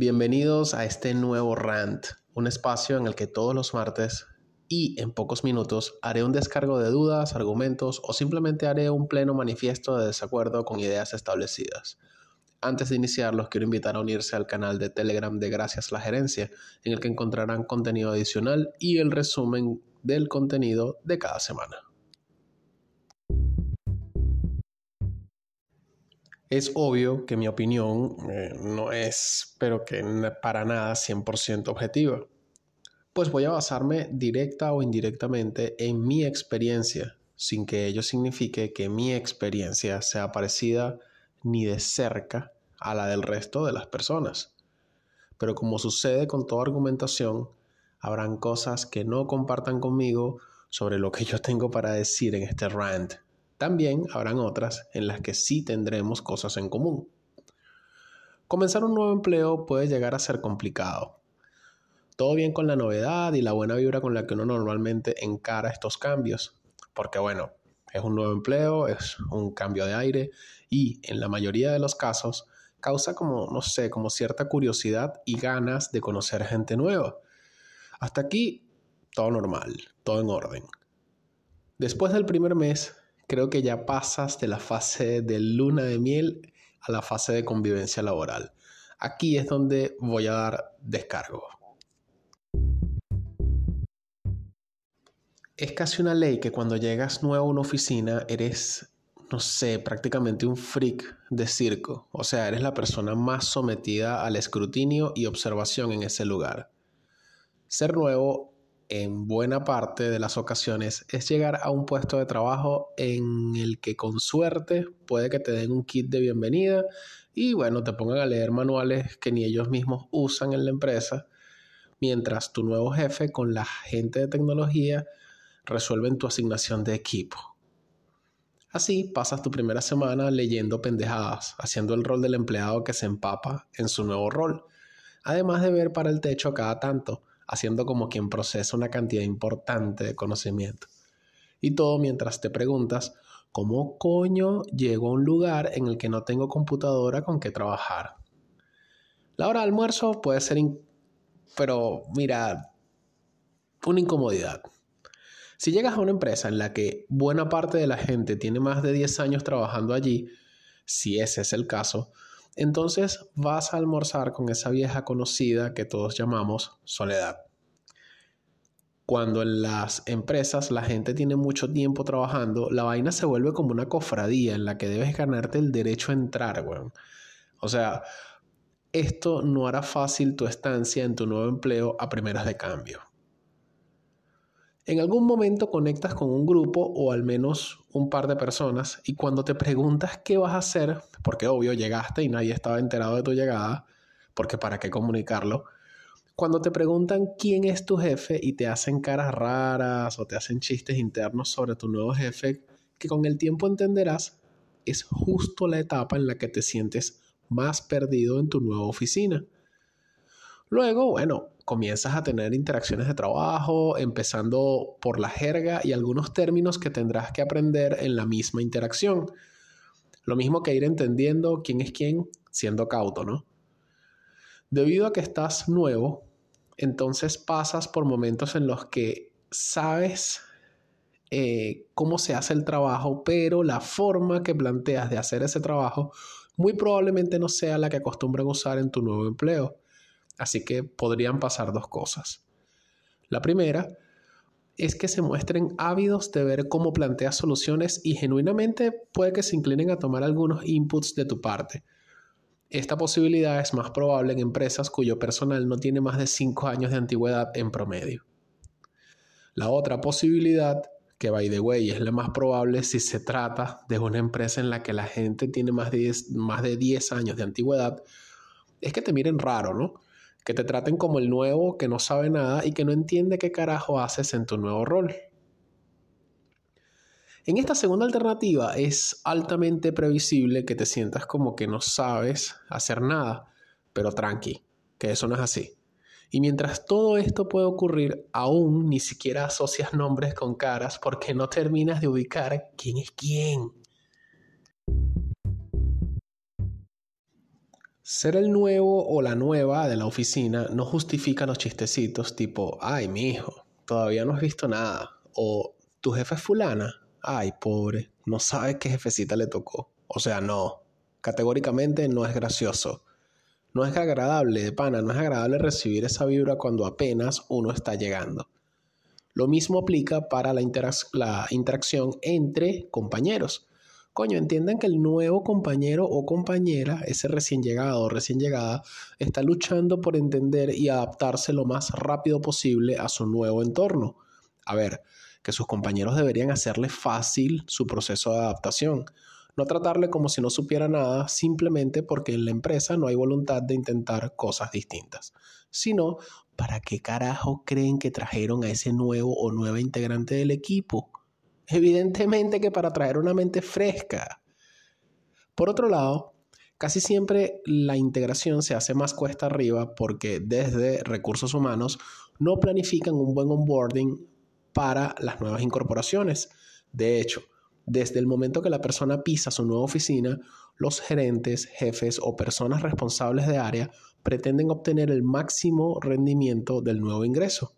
Bienvenidos a este nuevo rant, un espacio en el que todos los martes y en pocos minutos haré un descargo de dudas, argumentos o simplemente haré un pleno manifiesto de desacuerdo con ideas establecidas. Antes de iniciar, los quiero invitar a unirse al canal de Telegram de Gracias la Gerencia, en el que encontrarán contenido adicional y el resumen del contenido de cada semana. Es obvio que mi opinión eh, no es, pero que para nada 100% objetiva. Pues voy a basarme directa o indirectamente en mi experiencia, sin que ello signifique que mi experiencia sea parecida ni de cerca a la del resto de las personas. Pero como sucede con toda argumentación, habrán cosas que no compartan conmigo sobre lo que yo tengo para decir en este rant. También habrán otras en las que sí tendremos cosas en común. Comenzar un nuevo empleo puede llegar a ser complicado. Todo bien con la novedad y la buena vibra con la que uno normalmente encara estos cambios, porque bueno, es un nuevo empleo, es un cambio de aire y en la mayoría de los casos causa como, no sé, como cierta curiosidad y ganas de conocer gente nueva. Hasta aquí, todo normal, todo en orden. Después del primer mes, creo que ya pasas de la fase de luna de miel a la fase de convivencia laboral. Aquí es donde voy a dar descargo. Es casi una ley que cuando llegas nuevo a una oficina eres no sé, prácticamente un freak de circo. O sea, eres la persona más sometida al escrutinio y observación en ese lugar. Ser nuevo, en buena parte de las ocasiones, es llegar a un puesto de trabajo en el que con suerte puede que te den un kit de bienvenida y bueno, te pongan a leer manuales que ni ellos mismos usan en la empresa, mientras tu nuevo jefe con la gente de tecnología resuelven tu asignación de equipo. Así pasas tu primera semana leyendo pendejadas, haciendo el rol del empleado que se empapa en su nuevo rol, además de ver para el techo cada tanto, haciendo como quien procesa una cantidad importante de conocimiento. Y todo mientras te preguntas, ¿cómo coño llego a un lugar en el que no tengo computadora con que trabajar? La hora de almuerzo puede ser, pero mira, una incomodidad. Si llegas a una empresa en la que buena parte de la gente tiene más de 10 años trabajando allí, si ese es el caso, entonces vas a almorzar con esa vieja conocida que todos llamamos soledad. Cuando en las empresas la gente tiene mucho tiempo trabajando, la vaina se vuelve como una cofradía en la que debes ganarte el derecho a entrar, weón. O sea, esto no hará fácil tu estancia en tu nuevo empleo a primeras de cambio. En algún momento conectas con un grupo o al menos un par de personas y cuando te preguntas qué vas a hacer, porque obvio llegaste y nadie estaba enterado de tu llegada, porque para qué comunicarlo, cuando te preguntan quién es tu jefe y te hacen caras raras o te hacen chistes internos sobre tu nuevo jefe, que con el tiempo entenderás, es justo la etapa en la que te sientes más perdido en tu nueva oficina. Luego, bueno, comienzas a tener interacciones de trabajo, empezando por la jerga y algunos términos que tendrás que aprender en la misma interacción. Lo mismo que ir entendiendo quién es quién siendo cauto, ¿no? Debido a que estás nuevo, entonces pasas por momentos en los que sabes eh, cómo se hace el trabajo, pero la forma que planteas de hacer ese trabajo muy probablemente no sea la que acostumbran usar en tu nuevo empleo. Así que podrían pasar dos cosas. La primera es que se muestren ávidos de ver cómo planteas soluciones y genuinamente puede que se inclinen a tomar algunos inputs de tu parte. Esta posibilidad es más probable en empresas cuyo personal no tiene más de 5 años de antigüedad en promedio. La otra posibilidad, que by the way es la más probable si se trata de una empresa en la que la gente tiene más de más de 10 años de antigüedad, es que te miren raro, ¿no? Que te traten como el nuevo que no sabe nada y que no entiende qué carajo haces en tu nuevo rol. En esta segunda alternativa es altamente previsible que te sientas como que no sabes hacer nada, pero tranqui, que eso no es así. Y mientras todo esto puede ocurrir, aún ni siquiera asocias nombres con caras porque no terminas de ubicar quién es quién. Ser el nuevo o la nueva de la oficina no justifica los chistecitos tipo, ay, mi hijo, todavía no has visto nada. O tu jefe es fulana, ay, pobre, no sabes qué jefecita le tocó. O sea, no, categóricamente no es gracioso. No es agradable, de pana, no es agradable recibir esa vibra cuando apenas uno está llegando. Lo mismo aplica para la, la interacción entre compañeros. Coño, entiendan que el nuevo compañero o compañera, ese recién llegado o recién llegada, está luchando por entender y adaptarse lo más rápido posible a su nuevo entorno. A ver, que sus compañeros deberían hacerle fácil su proceso de adaptación. No tratarle como si no supiera nada simplemente porque en la empresa no hay voluntad de intentar cosas distintas, sino para qué carajo creen que trajeron a ese nuevo o nueva integrante del equipo. Evidentemente que para traer una mente fresca. Por otro lado, casi siempre la integración se hace más cuesta arriba porque desde recursos humanos no planifican un buen onboarding para las nuevas incorporaciones. De hecho, desde el momento que la persona pisa su nueva oficina, los gerentes, jefes o personas responsables de área pretenden obtener el máximo rendimiento del nuevo ingreso.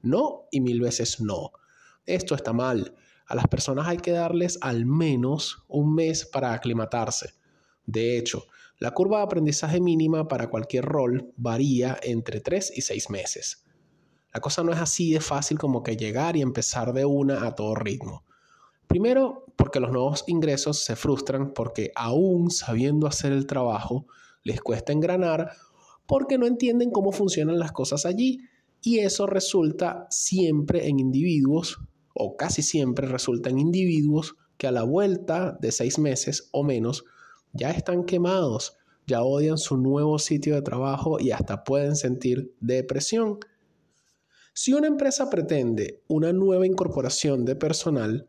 No y mil veces no esto está mal. A las personas hay que darles al menos un mes para aclimatarse. De hecho, la curva de aprendizaje mínima para cualquier rol varía entre 3 y 6 meses. La cosa no es así de fácil como que llegar y empezar de una a todo ritmo. Primero, porque los nuevos ingresos se frustran porque aún sabiendo hacer el trabajo, les cuesta engranar porque no entienden cómo funcionan las cosas allí y eso resulta siempre en individuos o casi siempre resultan individuos que a la vuelta de seis meses o menos ya están quemados, ya odian su nuevo sitio de trabajo y hasta pueden sentir depresión. Si una empresa pretende una nueva incorporación de personal,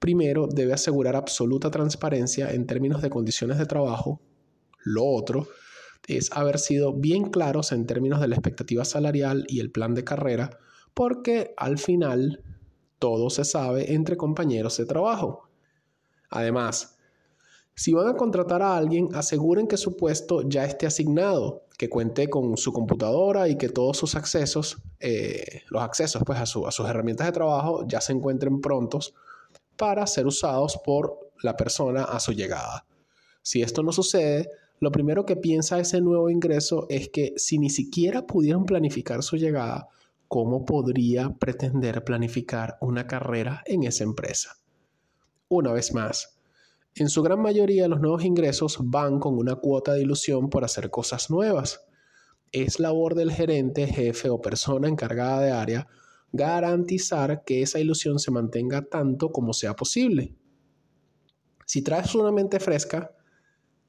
primero debe asegurar absoluta transparencia en términos de condiciones de trabajo. Lo otro es haber sido bien claros en términos de la expectativa salarial y el plan de carrera, porque al final todo se sabe entre compañeros de trabajo. Además, si van a contratar a alguien, aseguren que su puesto ya esté asignado, que cuente con su computadora y que todos sus accesos, eh, los accesos pues, a, a sus herramientas de trabajo ya se encuentren prontos para ser usados por la persona a su llegada. Si esto no sucede, lo primero que piensa ese nuevo ingreso es que si ni siquiera pudieron planificar su llegada, ¿cómo podría pretender planificar una carrera en esa empresa? Una vez más, en su gran mayoría los nuevos ingresos van con una cuota de ilusión por hacer cosas nuevas. Es labor del gerente, jefe o persona encargada de área garantizar que esa ilusión se mantenga tanto como sea posible. Si traes una mente fresca,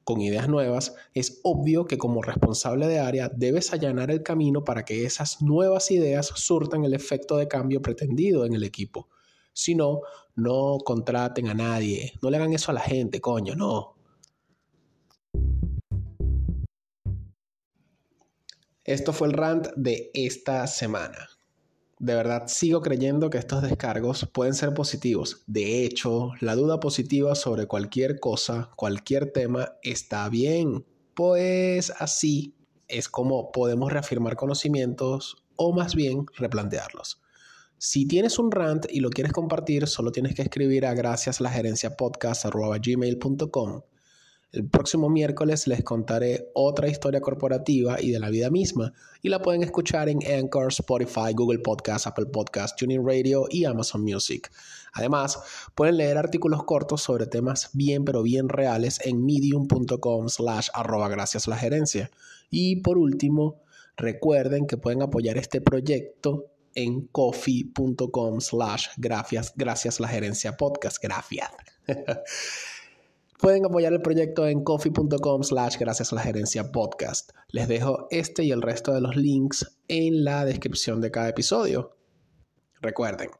con ideas nuevas, es obvio que como responsable de área debes allanar el camino para que esas nuevas ideas surtan el efecto de cambio pretendido en el equipo. Si no, no contraten a nadie, no le hagan eso a la gente, coño, no. Esto fue el rant de esta semana de verdad sigo creyendo que estos descargos pueden ser positivos. De hecho, la duda positiva sobre cualquier cosa, cualquier tema, está bien. Pues así es como podemos reafirmar conocimientos o más bien replantearlos. Si tienes un rant y lo quieres compartir, solo tienes que escribir a gracias la gerencia el próximo miércoles les contaré otra historia corporativa y de la vida misma y la pueden escuchar en Anchor, Spotify, Google Podcast, Apple Podcast, Tuning Radio y Amazon Music. Además, pueden leer artículos cortos sobre temas bien pero bien reales en medium.com slash arroba gracias la gerencia. Y por último, recuerden que pueden apoyar este proyecto en coffee.com slash gracias, gracias la gerencia podcast. Gracias. Pueden apoyar el proyecto en coffee.com slash gracias a la gerencia podcast. Les dejo este y el resto de los links en la descripción de cada episodio. Recuerden,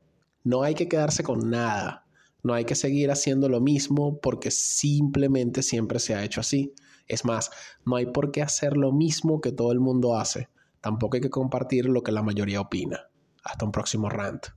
no hay que quedarse con nada. No hay que seguir haciendo lo mismo porque simplemente siempre se ha hecho así. Es más, no hay por qué hacer lo mismo que todo el mundo hace. Tampoco hay que compartir lo que la mayoría opina. Hasta un próximo rant.